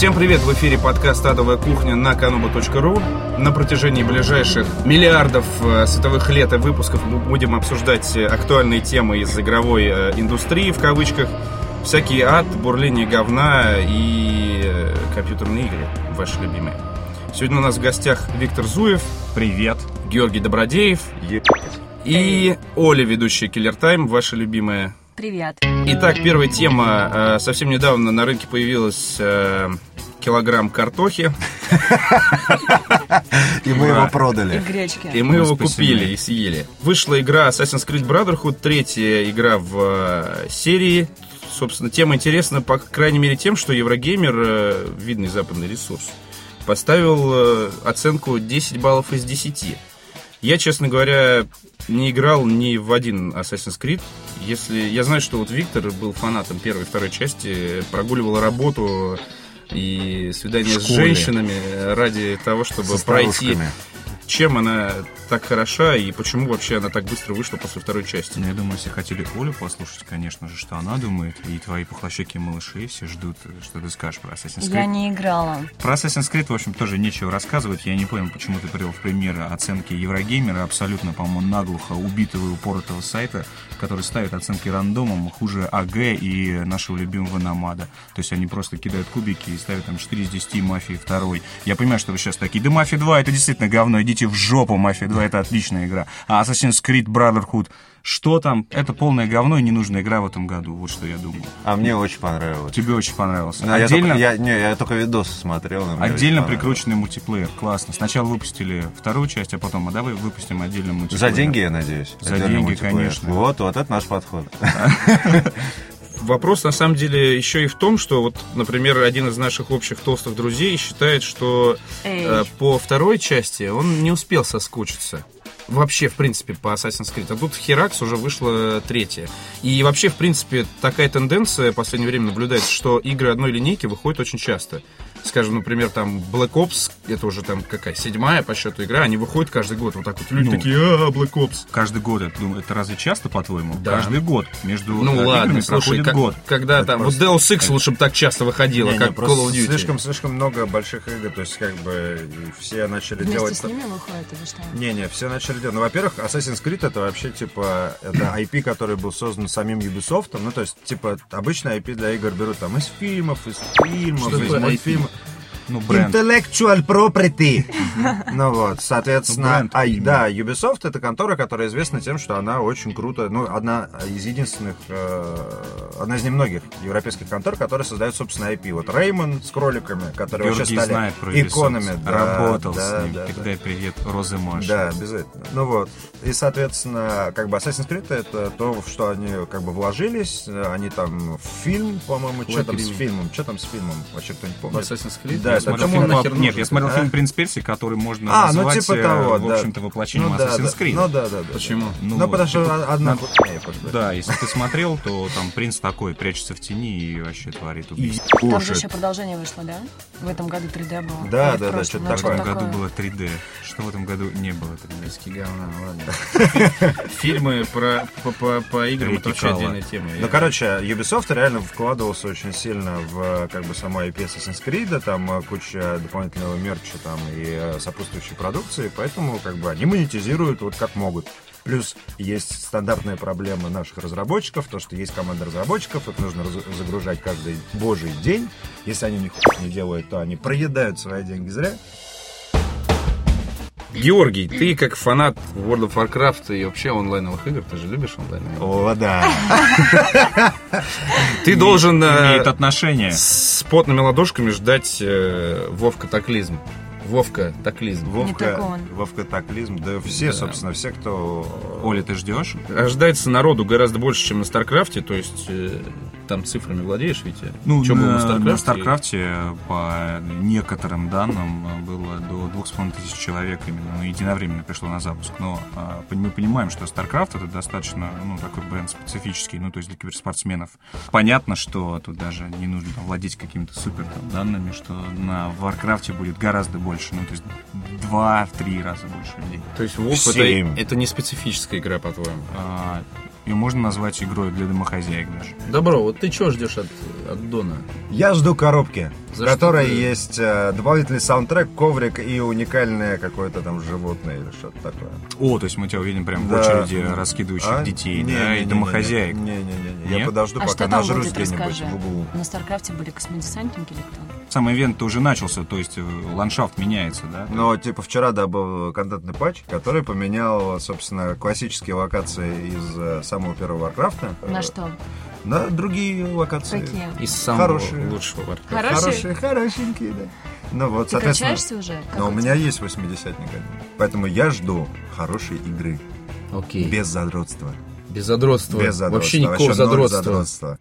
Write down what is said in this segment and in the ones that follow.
Всем привет! В эфире подкаст «Адовая кухня» на kanuba.ru. На протяжении ближайших миллиардов э, световых лет и выпусков мы будем обсуждать э, актуальные темы из игровой э, индустрии, в кавычках. Всякие ад, бурление говна и компьютерные игры, ваши любимые. Сегодня у нас в гостях Виктор Зуев. Привет. Георгий Добродеев. И Оля, ведущая Killer Time, ваша любимая. Привет. Итак, первая тема. Совсем недавно на рынке появилась килограмм картохи, И мы его И продали. гречки. и мы его купили и съели. Вышла игра Assassin's Creed Brotherhood, третья игра в э, серии. Собственно, тема интересна, по крайней мере, тем, что Еврогеймер, э, видный западный ресурс, поставил э, оценку 10 баллов из 10. Я, честно говоря, не играл ни в один Assassin's Creed. Если я знаю, что вот Виктор был фанатом первой и второй части, прогуливал работу и свидания с женщинами ради того, чтобы пройти. Чем она так хороша и почему вообще она так быстро вышла после второй части? Ну, я думаю, все хотели Олю послушать, конечно же, что она думает, и твои пухлощеки малыши все ждут, что ты скажешь про Assassin's Creed. Я не играла. Про Assassin's Creed, в общем, тоже нечего рассказывать. Я не понял, почему ты привел в пример оценки Еврогеймера, абсолютно, по-моему, наглухо убитого и упоротого сайта, который ставит оценки рандомом хуже АГ и нашего любимого Намада. То есть они просто кидают кубики и ставят там 4 из 10 Мафии 2. Я понимаю, что вы сейчас такие, да Мафия 2 это действительно говно, идите в жопу, Мафия 2 это отличная игра. А Assassin's Creed Brotherhood, что там? Это полное говно и ненужная игра в этом году, вот что я думаю. А мне очень понравилось. Тебе очень понравился. Ну, я Отдельно... только- я, не, я только видосы смотрел. но Отдельно понравилось. прикрученный мультиплеер. Классно. Сначала выпустили вторую часть, а потом, а давай выпустим отдельно мультиплеер. За деньги, я надеюсь. За деньги, конечно. Вот, вот это наш подход. Вопрос на самом деле еще и в том, что вот, например, один из наших общих толстых друзей считает, что э, по второй части он не успел соскучиться. Вообще, в принципе, по Assassin's Creed. А тут Херакс уже вышла третья. И вообще, в принципе, такая тенденция в последнее время наблюдается, что игры одной линейки выходят очень часто. Скажем, например, там Black Ops, это уже там какая, седьмая по счету игра, они выходят каждый год. Вот так вот люди Ну. такие, а, Black Ops. Каждый год, это, ну, это разве часто, по-твоему? Да. Каждый год. Между Ну э, ладно, играми слушай, проходит как- год. когда там, вот Deus Ex лучше бы так часто выходила, Не, не, как просто Call of Duty. Слишком, слишком много больших игр, то есть как бы все начали Вместе делать... с ними выходит или что? Не-не, все начали делать. Ну, во-первых, Assassin's Creed это вообще, типа, это IP, который был создан самим Ubisoft. Ну, то есть, типа, обычно IP для игр берут там из фильмов, из фильмов, Что из мультфильмов. Ну, бренд. Intellectual property. Ну вот, соответственно, Бренд, а, да, Ubisoft это контора, которая известна тем, что она очень круто, ну, одна из единственных, э, одна из немногих европейских контор, которые создают собственное IP. Вот Реймон с кроликами, которые вообще Георгий стали знает про Ubisoft. иконами. Да, Работал да, с ним. да, да. Передай привет Розе Маш. Да, обязательно. Ну вот. И, соответственно, как бы Assassin's Creed это то, в что они как бы вложились. Они там в фильм, по-моему, что там с фильмом? Что там с фильмом? Вообще кто не помнит? Assassin's Creed? Да, Я смотрел фильм, нахер Нет, нужен? я смотрел А? фильм «Принц Персии», который можно А, ну назвать, типа э, того, в да. общем-то, воплощением ну, да, Assassin's. Creed. Ну да, да, да. Почему? Ну, вот, потому что типа, одна хуйня. Да, если ты смотрел, то там принц такой, прячется в тени и вообще творит убийство. Там же еще продолжение вышло, да? В этом году 3D было. Да, да, да, что-то Ну, В этом такое. году было 3D. Что в этом году не было 3D? Диски говна, ладно. Фильмы про, по, по, по играм это вообще отдельная тема. Ну, короче, Ubisoft реально вкладывался очень сильно в как бы само IP Assassin's Creed, там э, куча дополнительного мерча там и э, сопутствующей продукции, поэтому как бы они монетизируют вот как могут. Плюс есть стандартная проблема наших разработчиков, то, что есть команда разработчиков, их нужно загружать каждый божий день. Если они ни хуя не делают, то они проедают свои деньги зря. Георгий, ты как фанат World of Warcraft и вообще онлайновых игр, ты же любишь игры? О, да. Ты должен э, Имеет отношение. с потными ладошками ждать э, Вов Катаклизм. Вовка Таклизм. Вовка. Вовка Таклизм, да все, Да. собственно, все, кто... Оля, ты ждешь? Ожидается народу гораздо больше, чем на StarCraft е, то есть э, там цифрами владеешь, Витя? Ну, было на, StarCraft е? на StarCraft е, по некоторым данным, было до 2500 человек именно ну, единовременно пришло на запуск. Но а, мы понимаем, что StarCraft это достаточно ну, такой бренд специфический, ну, то есть для киберспортсменов. Понятно, что тут даже не нужно там, владеть какими-то супер там, данными, что на Warcraft е будет гораздо больше, ну, то есть два-три раза больше людей. То есть Вов это, это не специфическая игра, по-твоему? А, Ее можно назвать игрой для домохозяек даже. Добро, вот ты чего ждешь от, от аддона? Я жду коробки, За в которой ты- есть э, дополнительный саундтрек, коврик и уникальное какое-то там животное или что-то такое. О, то есть мы тебя увидим прям в Да. очереди раскидывающих А? детей, Не, да, не, и не, не, домохозяек. Не-не-не, я подожду, А пока что там нажрусь где-нибудь в углу. На StarCraft е были космодесантники или кто? Сам ивент уже начался, то есть э, ландшафт меняется, да? Но, типа, вчера, да, был контентный патч, который поменял, собственно, классические локации из э, самого первого Warcraft а. На э, что? На другие локации. Какие? Из самого Хорошие. лучшего Warcraft. Хорошие? Хорошие, хорошенькие, да. Ну вот, Ты соответственно... качаешься уже? Как Но у у меня есть 80-ник один. Поэтому я жду хорошей игры. Окей. Без задротства. Без задротства. Без задротства. Вообще никакого Вообще задротства. задротства.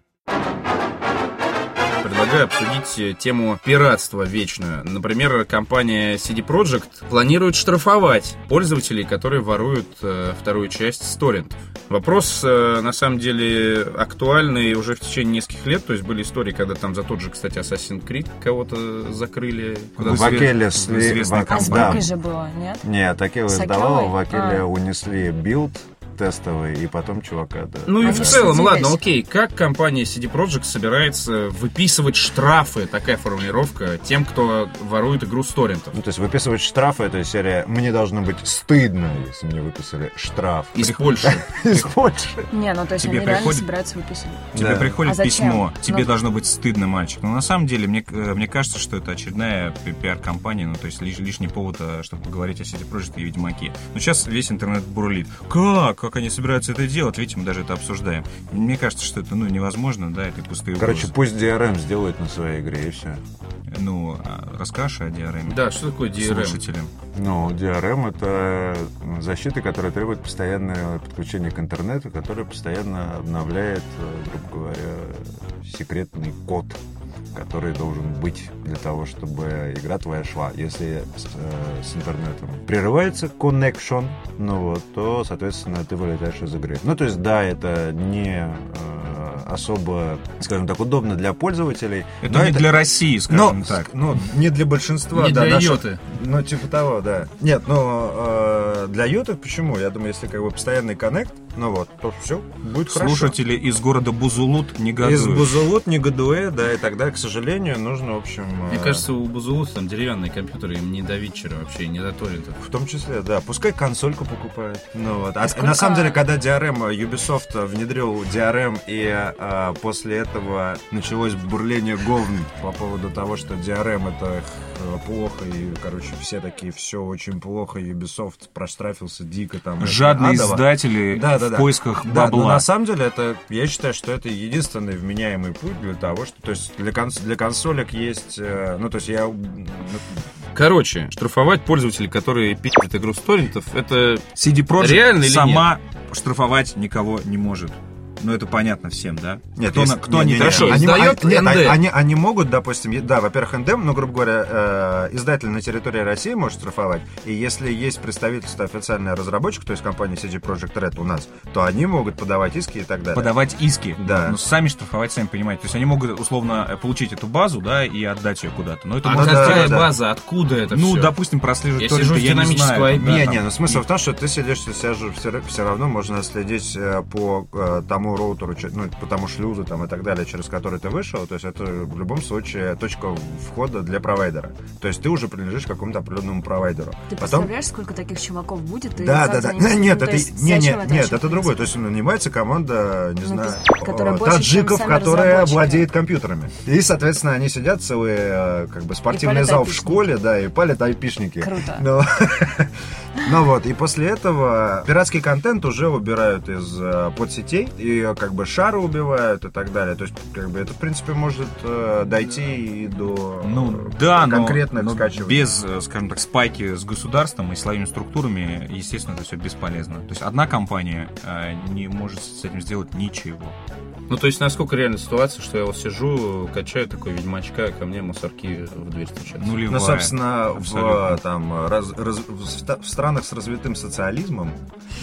Предлагаю обсудить э, тему пиратства вечную. Например, компания CD Projekt планирует штрафовать пользователей, которые воруют э, вторую часть с торрентов. Вопрос, э, на самом деле, актуальный уже в течение нескольких лет. То есть были истории, когда там за тот же, кстати, Assassin's Creed кого-то закрыли. Куда В Акелле в- А с же было, нет? Нет, Акелла С издавала, в Акелле А. унесли билд тестовый, и потом чувака, да. Ну и в целом, ладно, окей, как компания CD Projekt собирается выписывать штрафы, такая формулировка, тем, кто ворует игру с торрентов? Ну, то есть выписывать штрафы, это серия «Мне должно быть стыдно, если мне выписали штраф». Из Польши. Из Польши. Не, ну то есть Тебе они реально приходит- собираются выписывать. Тебе приходит А письмо, тебе Ну- должно быть стыдно, мальчик. Но на самом деле, мне, э, мне кажется, что это очередная пи- пиар-компания, ну, то есть лиш- лишний повод, э, чтобы поговорить о CD Projekt и Ведьмаке. Но сейчас весь интернет бурлит. Как? Как они собираются это делать? Видите, мы даже это обсуждаем. Мне кажется, что это, ну, невозможно, да, это пустые Короче, угрозы. пусть DRM сделает на своей игре, и все. Ну, а расскажешь о DRM? Да, что такое DRM? Слушателям. Ну, DRM — это защита, которая требует постоянного подключения к интернету, которая постоянно обновляет, э, грубо говоря, секретный код, который должен быть для того, чтобы игра твоя шла. Если с, э, с интернетом прерывается connection, ну вот, то, соответственно, ты вылетаешь из игры. Ну, то есть, да, это не э, особо, скажем так, удобно для пользователей. Это но не для России, скажем так. Ну, не для большинства, Не да, для наших- йоты. ну, типа того, да. Нет, ну, э, для ютов почему? Я думаю, если как бы постоянный коннект, ну вот, то все, будет хорошо. Слушатели из города Бузулут негодуют. Из Бузулут, Негадуэ, да, и тогда, к сожалению, нужно, в общем... Мне э, кажется, у Бузулуса там деревянные компьютеры, им не до Витчера вообще, не до торрентов. В том числе, да. Пускай консольку покупают. Ну, вот. А сколько- на самом деле, когда DRM, Ubisoft внедрил DRM, и э, после этого началось бурление говн по поводу того, что DRM это плохо, и, короче, все такие, все очень плохо, Ubisoft проштрафился дико там. Жадные адово. издатели Да, да, в да. поисках Да, но бабла. на самом деле это, я считаю, что это единственный вменяемый путь для того, что, то есть для, конс- для консолек есть, э, ну то есть я, ну, Короче, штрафовать пользователей, которые пиздят игру с торрентов, это CD Projekt Реально сама штрафовать никого не может. Ну, это понятно всем, да? Нет, кто, на- кто не, они не, Хорошо, они, издает они- нет, НД. они, они могут, допустим, да, во-первых, НДМ, но, грубо говоря, э, издатель на территории России может штрафовать, и если есть представительство официальное разработчиков, то есть компания CD Projekt Red у нас, то они могут подавать иски и так далее. подавать иски. Да. Но сами штрафовать, сами понимаете. То есть они могут условно э, получить эту базу, да, и отдать ее куда-то. Но это А можно да, да, да. база? Откуда это Ну, все? допустим, прослеживать Я сижу с я не динамического знаю, IP. да, Не, там. не, ну смысл в том, что ты сидишь, все, все, все равно можно следить э, по э, тому роутеру, ну, по тому шлюзу там и так далее, через который ты вышел. То есть это в любом случае точка входа для провайдера. То есть ты уже принадлежишь какому-то определенному провайдеру. Ты Потом представляешь, сколько таких чуваков будет? и Да, да, да. Нет, ну, это то есть не, не, это нет, это другое. То есть нанимается команда, не Ну, знаю, которая э, больше, таджиков, разработчики. владеют компьютерами. И, соответственно, они сидят целый э, как бы спортивный зал в школе, да, и палят айпишники. Круто. Ну, ну вот, и после этого пиратский контент уже убирают из э, подсетей, и э, как бы шары убивают и так далее. То есть, как бы это, в принципе, может э, дойти и до Ну э, да, но, конкретных но скачиваний. без, э, скажем так, спайки с государством и силовыми структурами, естественно, это все бесполезно. То есть одна компания э, не может с этим сделать ничего. Ну, то есть, насколько реально ситуация, что я вот сижу, качаю такой ведьмачка, а ко мне мусорки в дверь стучатся. Нулевая. Ну, собственно, в, там, раз- раз- в в странах с развитым социализмом,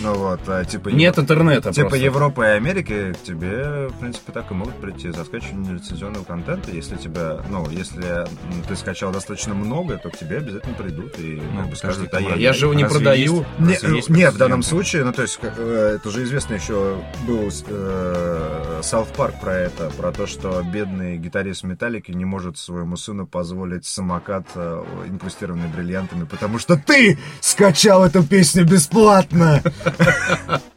ну вот, а, типа... Нет интернета Типа просто. Европы и Америки, к тебе, в принципе, так и могут прийти за скачивание лицензионного контента. Если тебя, ну, если ты скачал достаточно много, то к тебе обязательно придут и Ну, как бы скажут, а я, Я же его не продаю. есть- Не, разве есть не, в данном случае, ну то есть, как, э, это же известно еще был э, South Park про это, про то, что бедный гитарист Металлики не может своему сыну позволить самокат, э, инкрустированный бриллиантами, потому что ты скачал эту песню бесплатно.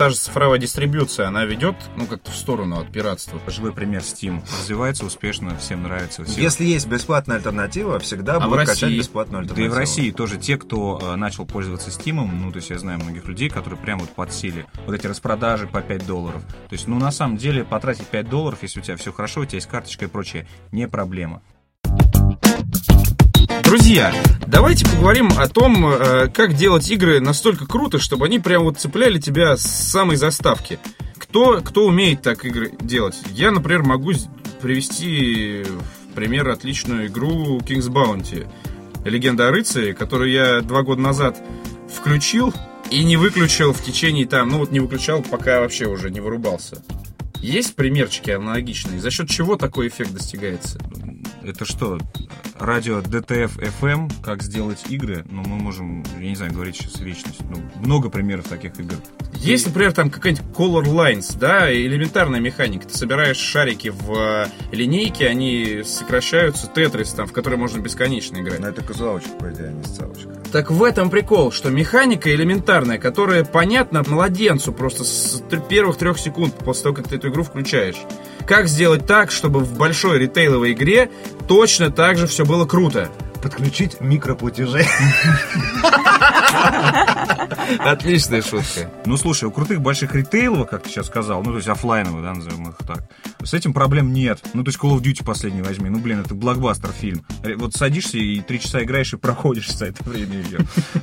Та же цифровая дистрибьюция, она ведет, ну, как-то в сторону от пиратства. Живой пример Steam. Развивается успешно, всем нравится. Все- Если есть бесплатная альтернатива, всегда А будут качать России? бесплатную Да и альтернативу. в России тоже те, кто э, начал пользоваться Steam, ну, то есть я знаю многих людей, которые прямо вот подсели. Вот эти распродажи по 5 долларов. То есть, ну, на самом деле, потратить 5 долларов, если у тебя все хорошо, у тебя есть карточка и прочее, не проблема. Друзья, давайте поговорим о том, э, как делать игры настолько круто, чтобы они прям вот цепляли тебя с самой заставки. Кто, кто умеет так игры делать? Я, например, могу привести в пример отличную игру King's Bounty. Легенда о рыцаре, которую я два года назад включил и не выключил в течение там, ну вот не выключал, пока вообще уже не вырубался. Есть примерчики аналогичные? За счет чего такой эффект достигается? Это что, радио DTF FM, как сделать игры? Ну, мы можем, я не знаю, говорить сейчас вечность. Ну, много примеров таких игр. Есть, например, там какая-нибудь Color Lines, да, элементарная механика. Ты собираешь шарики в э, линейке, они сокращаются, тетрис, там, в который можно бесконечно играть. Но это казуалочка, по идее, а не сцалочка. Так в этом прикол, что механика элементарная, которая понятна младенцу просто с первых трех секунд после того, как ты эту игру включаешь. Как сделать так, чтобы в большой ритейловой игре точно так же все было круто? Подключить микроплатежи. Отличная шутка. Ну, слушай, у крутых больших ритейлов, как ты сейчас сказал, ну, то есть оффлайновых, да, назовем их так, с этим проблем нет. Ну, то есть Call of Duty последний возьми, ну, блин, это блокбастер фильм. Вот садишься и три часа играешь и проходишь за это время ее.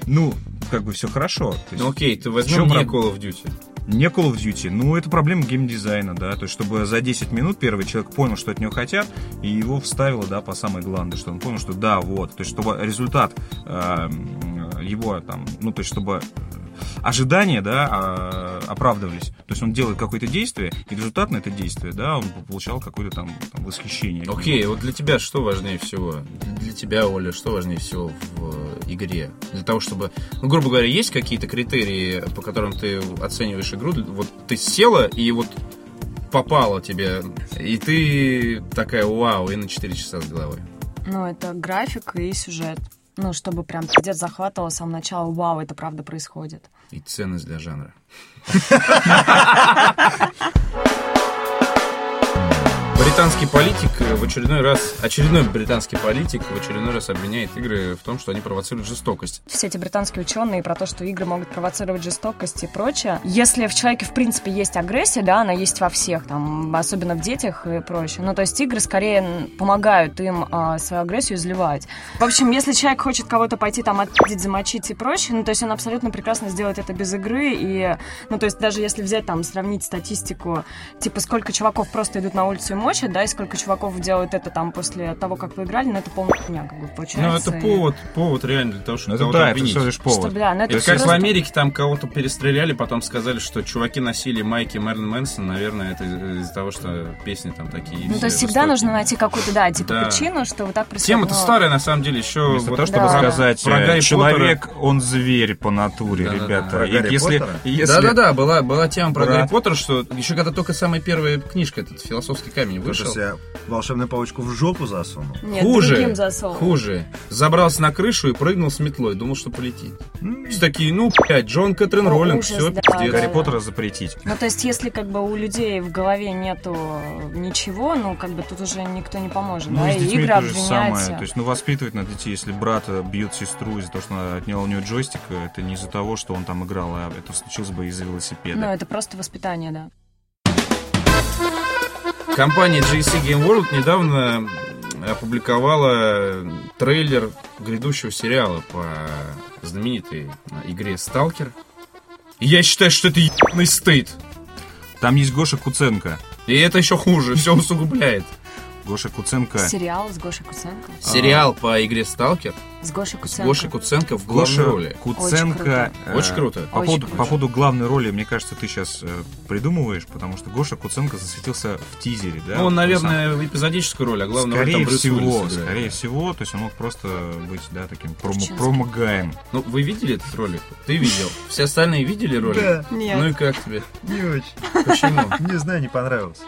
Ну, как бы все хорошо. Ну окей, ты в возьмем чем не проб- Call of Duty. Не Call of Duty, ну, это проблема геймдизайна, да, то есть, чтобы за 10 минут первый человек понял, что от него хотят, и его вставило, да, по самой гланды, что он понял, что да, вот, то есть, чтобы результат э, его там, ну, то есть, чтобы ожидания, да, а, оправдывались. То есть он делает какое-то действие, и результат на это действие, да, он получал какое-то там, там восхищение. Окей, вот для тебя что важнее всего? Для тебя, Оля, что важнее всего в э, игре? Для того, чтобы... Ну, грубо говоря, есть какие-то критерии, по которым ты оцениваешь игру? Вот ты села, и вот попало тебе, и ты такая, вау, и на 4 часа с головой. Ну, это график и сюжет. Ну, чтобы прям пиздец захватывало с самого начала. Вау, это правда происходит. И ценность для жанра. Британский политик э, в очередной раз, очередной британский политик в очередной раз обвиняет игры в том, что они провоцируют жестокость. Все эти британские ученые про то, что игры могут провоцировать жестокость и прочее. Если в человеке, в принципе, есть агрессия, да, она есть во всех, там, особенно в детях и прочее. Ну, то есть игры скорее помогают им а, свою агрессию изливать. В общем, если человек хочет кого-то пойти там отпиздить, замочить и прочее, ну, то есть он абсолютно прекрасно сделает это без игры. И, ну, то есть даже если взять там, сравнить статистику, типа, сколько чуваков просто идут на улицу и мочат, да, и сколько чуваков делают это там после того, как поиграли, ну, это полная хуйня, как бы, получается. Ну, это И- повод, повод реально для того, чтобы Ну, это кого-то да, это обвинить. всего лишь повод. Что, бля, ну это, Это как просто- в Америке, там кого-то перестреляли, потом сказали, что чуваки носили майки Мэрилин Мэнсон, наверное, это из- из-за того, что песни там такие. Ну, все то есть всегда жестокие. нужно найти какую-то, да, типа Да. причину, что вот так происходит. Тема-то но- старая, на самом деле, еще... Вместо вот того, чтобы Да. сказать, Про э, Гарри человек, он зверь по натуре, Да-да-да. ребята. И Гарри если, Поттера? если- Да-да-да, была, была тема про Брат. Гарри Поттера, что еще когда только самая первая книжка, этот «Философский камень» Кто-то вышел. себе волшебную палочку в жопу засунул. Нет, хуже, другим засовывал. хуже. Забрался на крышу и прыгнул с метлой, думал, что полетит. Все такие, ну, блядь, Джон Кэтрин Роллинг, все, да, пиздец. да. Гарри Поттера запретить. Ну, то есть, если как бы у людей в голове нету ничего, ну, как бы тут уже никто не поможет, Ну, да, и с и детьми игры то же самое. То есть, ну, воспитывать надо детей, если брат бьет сестру из-за того, что она отняла у нее джойстик, это не из-за того, что он там играл, а это случилось бы из-за велосипеда. Ну, это просто воспитание, да. Компания GSC Game World недавно опубликовала трейлер грядущего сериала по знаменитой игре Сталкер. И я считаю, что это ебаный стыд. Там есть Гоша Куценко. И это еще хуже, все усугубляет. Гоша Куценко... Сериал с Гошей Куценко. Сериал по игре Сталкер С Гошей с Куценко. Гошей Куценко в главной Гоша роли. Куценко... э, Очень круто. По Очень поводу, круто. по поводу главной роли, мне кажется, ты сейчас придумываешь, потому что Гоша Куценко засветился в тизере, да? Ну, он, наверное, в эпизодическую роль, а главное, Скорее там Брюс всего, Уиллис играет. скорее всего, то есть он мог просто быть, да, таким промо, промо-гаем. Ну, вы видели этот ролик? Ты видел? Все остальные видели ролик? Да. Нет. Ну и как тебе? Не очень. Почему? Не знаю, не понравилось.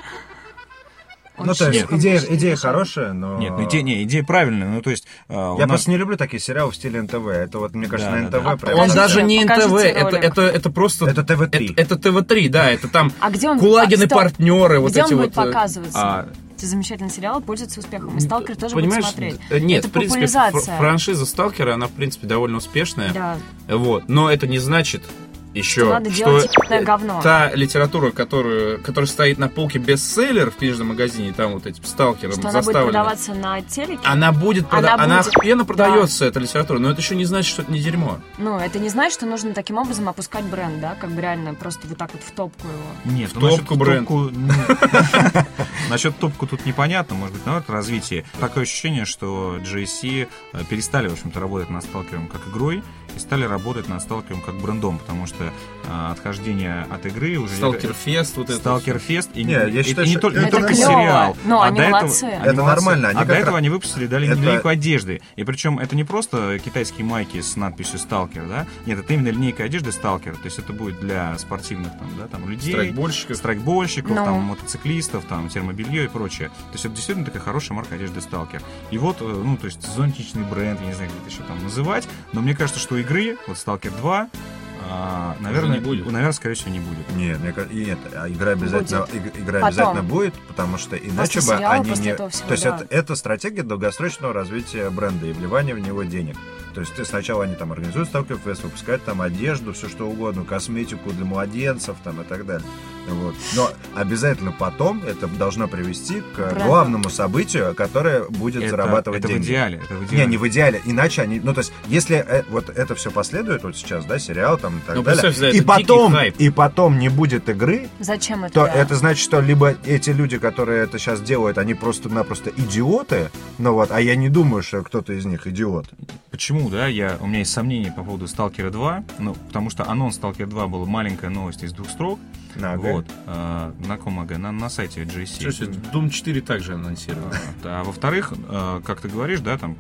Он Ну, то есть, идея, идея хорошая, но... Нет, ну идея, не, идея правильная, ну то есть... э, Я нас- просто не люблю такие сериалы в стиле НТВ. Это вот, мне кажется, Да, на да, НТВ да. прям... Он даже не НТВ, это, это, это просто... Это ТВ-3. Это, это ТВ-3, да, это там А где он... Кулагин и Стоп. партнеры, вот Где эти он вот... будет э, показываться? а, замечательный сериал, пользуется успехом. И Сталкер тоже Понимаешь, будет смотреть. Нет, это в принципе, франшиза Сталкера, она, в принципе, довольно успешная. Да. Вот. Но это не значит еще, Что надо делать типичное говно. та литература, которую, которая стоит на полке бестселлер в книжном магазине, там вот этим сталкером Что она будет заставлена, продаваться на телеке. она будет, прода- Она она, будет, охуенно да. продается, эта литература, но это еще не значит, что это не дерьмо. Ну, это не значит, что нужно таким образом опускать бренд, да? Как бы реально просто вот так вот в топку его. Нет, В ну, топку бренд. топку, ну, Насчет топку тут непонятно, может быть, наоборот, развитие. Такое ощущение, что GSC э, перестали, в общем-то, работать над сталкером как игрой и стали работать над сталкером как брендом, потому что э, отхождение от игры уже... Сталкер Фест, вот это. Сталкер Фест и, Не, я и- считаю, и не, что только, не только клево. сериал. Ну, а они до этого- молодцы. они Это нормально, они А до этого раз- они выпустили дали Это- линейку одежды. И причем это не просто китайские майки с надписью «Сталкер», да? Нет, это именно линейка одежды «Сталкер». То есть это будет для спортивных там, да, там, людей, Страйкбольщиков. страйкбольщиков, Ну. там, мотоциклистов, там, термобелье и прочее. То есть это действительно такая хорошая марка одежды «Сталкер». И вот, э, ну, то есть зонтичный бренд, я не знаю, как это еще там называть, но мне кажется, что игры, вот «Сталкер 2», а, наверное, не будет. наверное, скорее всего, не будет. Нет, мне кажется, нет, а игра обязательно, иг- игра Потом. обязательно будет, потому что иначе бы сериала, они после не... этого всего, То есть да. это, это стратегия долгосрочного развития бренда и вливания в него денег. То есть ты сначала они там организуют Сталкер Фест, выпускают там одежду, все что угодно, косметику для младенцев там и так далее. Вот. Но обязательно потом это должно привести к Бренду. главному событию, которое будет Это, зарабатывать это в деньги. идеале. Это в Не, идеале. не в идеале, иначе они, ну то есть, если э, вот это все последует вот сейчас, да, сериал там и так Ну, далее, да, и потом, и потом не будет игры, Зачем это? то да? это значит, что либо эти люди, которые это сейчас делают, они просто-напросто идиоты, ну вот, а я не думаю, что кто-то из них идиот. Почему, да, я, у меня есть сомнения по поводу Сталкера 2, ну, потому что анонс Сталкера 2 был маленькая новость из двух строк, На, ага. вот, э, на ком, ага, на, на сайте GSC. Слушай, Doom 4 также анонсировал. А во-вторых, э, как ты говоришь, да, там,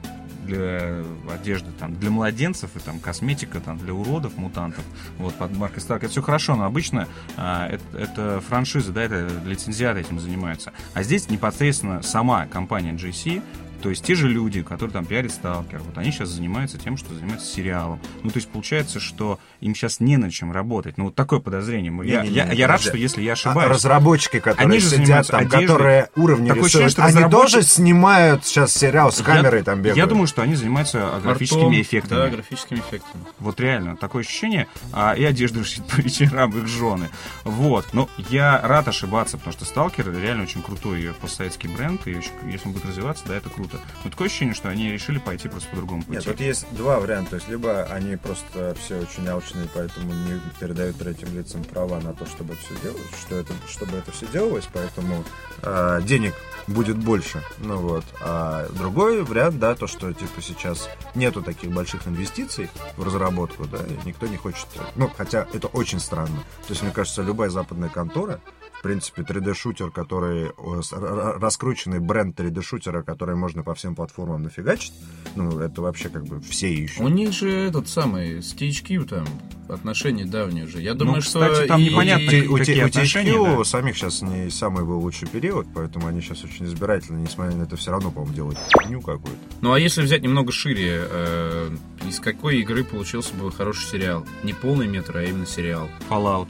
для одежды, там, для младенцев и там косметика, там, для уродов, мутантов, вот, под маркой Stark. Это все хорошо, но обычно а, это, это франшиза, да, это лицензиаты этим занимаются. А здесь непосредственно сама компания GC то есть те же люди, которые там пиарят Сталкер, вот они сейчас занимаются тем, что занимаются сериалом. Ну, то есть получается, что им сейчас не на чем работать. Ну, вот такое подозрение. Я, Не-не-не, я, я рад, что если я А ошибаюсь... разработчики, которые Они же сидят занимаются там, одеждой. которые уровни Такое рисуют, ощущение, что они разработчик- тоже снимают сейчас сериал с камерой я, там бегают. Я думаю, что они занимаются графическими Артом, эффектами. Да, графическими эффектами. Вот реально, такое ощущение. А, и одежду шьют по вечерам их жены. Вот. Но я рад ошибаться, потому что Сталкер реально очень крутой постсоветский бренд, и очень- если он будет развиваться, да, это круто. Но такое ощущение, что они решили пойти просто по другому пути. Нет, тут есть два варианта. То есть, либо они просто все очень алчные, поэтому не передают третьим лицам права на то, чтобы это все делать, что это, чтобы это все делалось, поэтому э, денег будет больше. Ну вот. А другой вариант, да, то, что типа сейчас нету таких больших инвестиций в разработку, да, и никто не хочет. Ну, хотя это очень странно. То есть, мне кажется, любая западная контора, в принципе, 3D-шутер, который р- раскрученный бренд 3D-шутера, который можно по всем платформам нафигачить, ну, это вообще как бы все ищут. У них же этот самый с THQ там отношения давние уже. Я думаю, Ну, что кстати, там и- непонятно, и- у, какие у отношения, THQ да. самих сейчас не самый был лучший период, поэтому они сейчас очень избирательны, несмотря на это, все равно, по-моему, делают фигню какую-то. Ну а если взять немного шире, э, из какой игры получился бы хороший сериал? Не полный метр, а именно сериал. Fallout.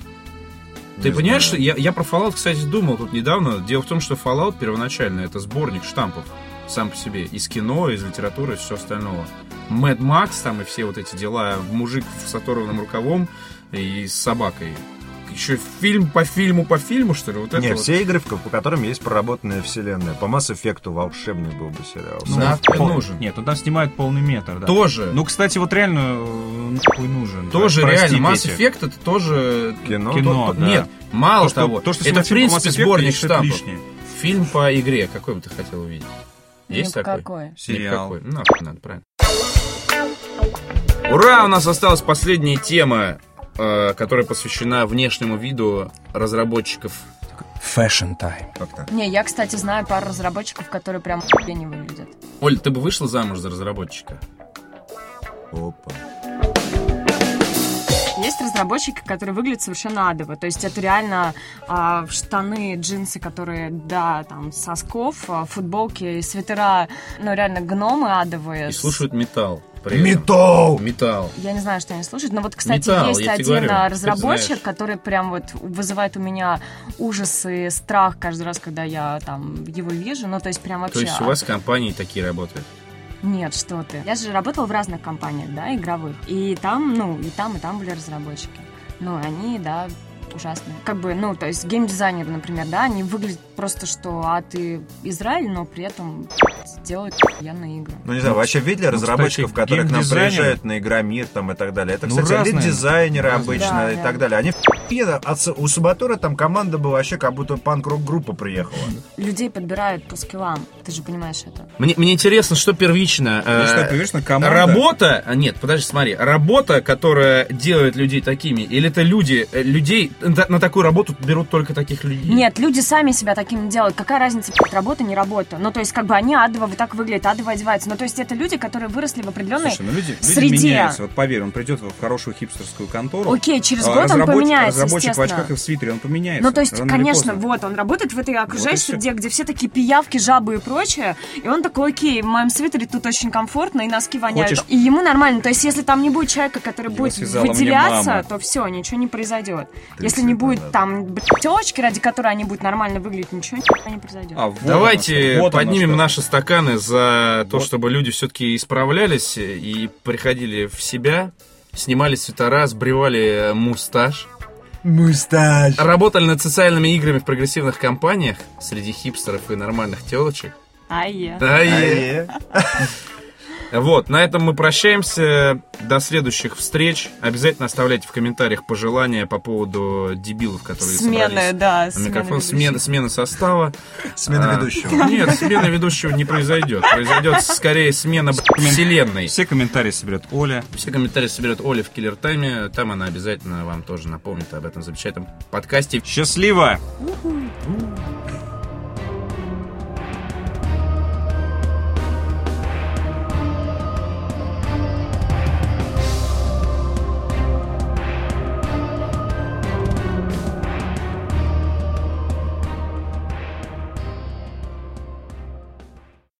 Ты понимаешь, что я, я про Fallout, кстати, думал тут недавно. Дело в том, что Fallout первоначально это сборник штампов сам по себе. Из кино, из литературы, из всего остального. Мэд Макс там и все вот эти дела. Мужик с оторванным рукавом и с собакой. Еще фильм по фильму по фильму, что ли? Вот это Не, вот. все игры, по которым есть проработанная вселенная. По Mass Effect волшебный был бы сериал. Ну, нахуй Пол- нужен. Нет, там снимают полный метр, да. Тоже. Ну, кстати, вот реально э, нахуй нужен. Тоже Простите. реально. Mass Effect это тоже... Кино. Кино, то- да. Нет, мало То, что, того. то, что это, в принципе, сборник штампов. лишнее. Фильм по игре, какой бы ты хотел увидеть? Есть такой? Никакой. Сериал. Никакой. Ну, надо, правильно. Ура! У нас осталась последняя тема, которая посвящена внешнему виду разработчиков. Fashion time. Как-то. Не, я, кстати, знаю пару разработчиков, которые прям не выглядят. Оль, ты бы вышла замуж за разработчика? Опа. Есть разработчики, которые выглядят совершенно адово. То есть это реально а, штаны, джинсы, которые, да, там, сосков, а, футболки, свитера, ну, реально гномы адовые. И слушают металл. При этом. Металл! Металл. Я не знаю, что они слушают, но вот, кстати, Металл, есть один говорю, а, разработчик, который прям вот вызывает у меня ужас и страх каждый раз, когда я там его вижу. Ну, то есть прям вообще... То есть у вас компании такие работают? Нет, что ты. Я же работала в разных компаниях, да, игровых. И там, ну, и там, и там были разработчики. Ну, они, да, ужасные. Как бы, ну, то есть геймдизайнеры, например, да, они выглядят просто, что, а ты Израиль, но при этом делают охуенные игры. Ну, не знаю, вообще видели ну, разработчиков, кстати, которые к нам приезжают на Игромир там и так далее? Это, Ну, кстати, разные. лид-дизайнеры Разные. обычно Да, и да. так далее. Они в***е, а у Субатора там команда была вообще как будто панк-рок группа приехала. Людей подбирают по скиллам, ты же понимаешь это. Мне, мне интересно, что первично. э, Если это, конечно, команда... Работа, а, нет, подожди, смотри, работа, которая делает людей такими, или это люди, э, людей на такую работу берут только таких людей? Нет, люди сами себя такими делают. Какая разница, работа, не работа? Ну, то есть, как бы они адово вот так выглядят, адово одеваются. Ну, то есть, это люди, которые выросли в определенной Слушай, ну люди, люди среде. меняются. Вот поверь, он придет в хорошую хипстерскую контору. Окей, через а год он поменяется, Разработчик в очках и в свитере, он поменяется. Ну, то есть, конечно, вот, он работает в этой окружающей среде, где все такие пиявки, жабы и прочее, и он такой, окей, в моем свитере тут очень комфортно, и носки воняют. Хочешь- И ему нормально. То есть, если там не будет человека, который Его будет выделяться, то все, ничего не произойдет. Ты Если не будет понятно. там телочки, ради которой они будут нормально выглядеть, ничего не произойдет. А, вот Давайте оно вот поднимем наши стаканы за то, Вот. чтобы люди все-таки исправлялись и приходили в себя, снимали свитера, сбривали мусташ, Мусташ. работали над социальными играми в прогрессивных компаниях среди хипстеров и нормальных телочек. Ай-е. Да, и- Вот, на этом мы прощаемся. До следующих встреч. Обязательно оставляйте в комментариях пожелания по поводу дебилов, которые Смены, собрались да, на смены микрофон. Смена, смена состава. Смена А, ведущего. Нет, смена ведущего не произойдет. Произойдет скорее смена вселенной. Все комментарии соберет Оля. Все комментарии соберет Оля в Киллер Тайме. Там она обязательно вам тоже напомнит об этом замечательном подкасте. Счастливо! Уху.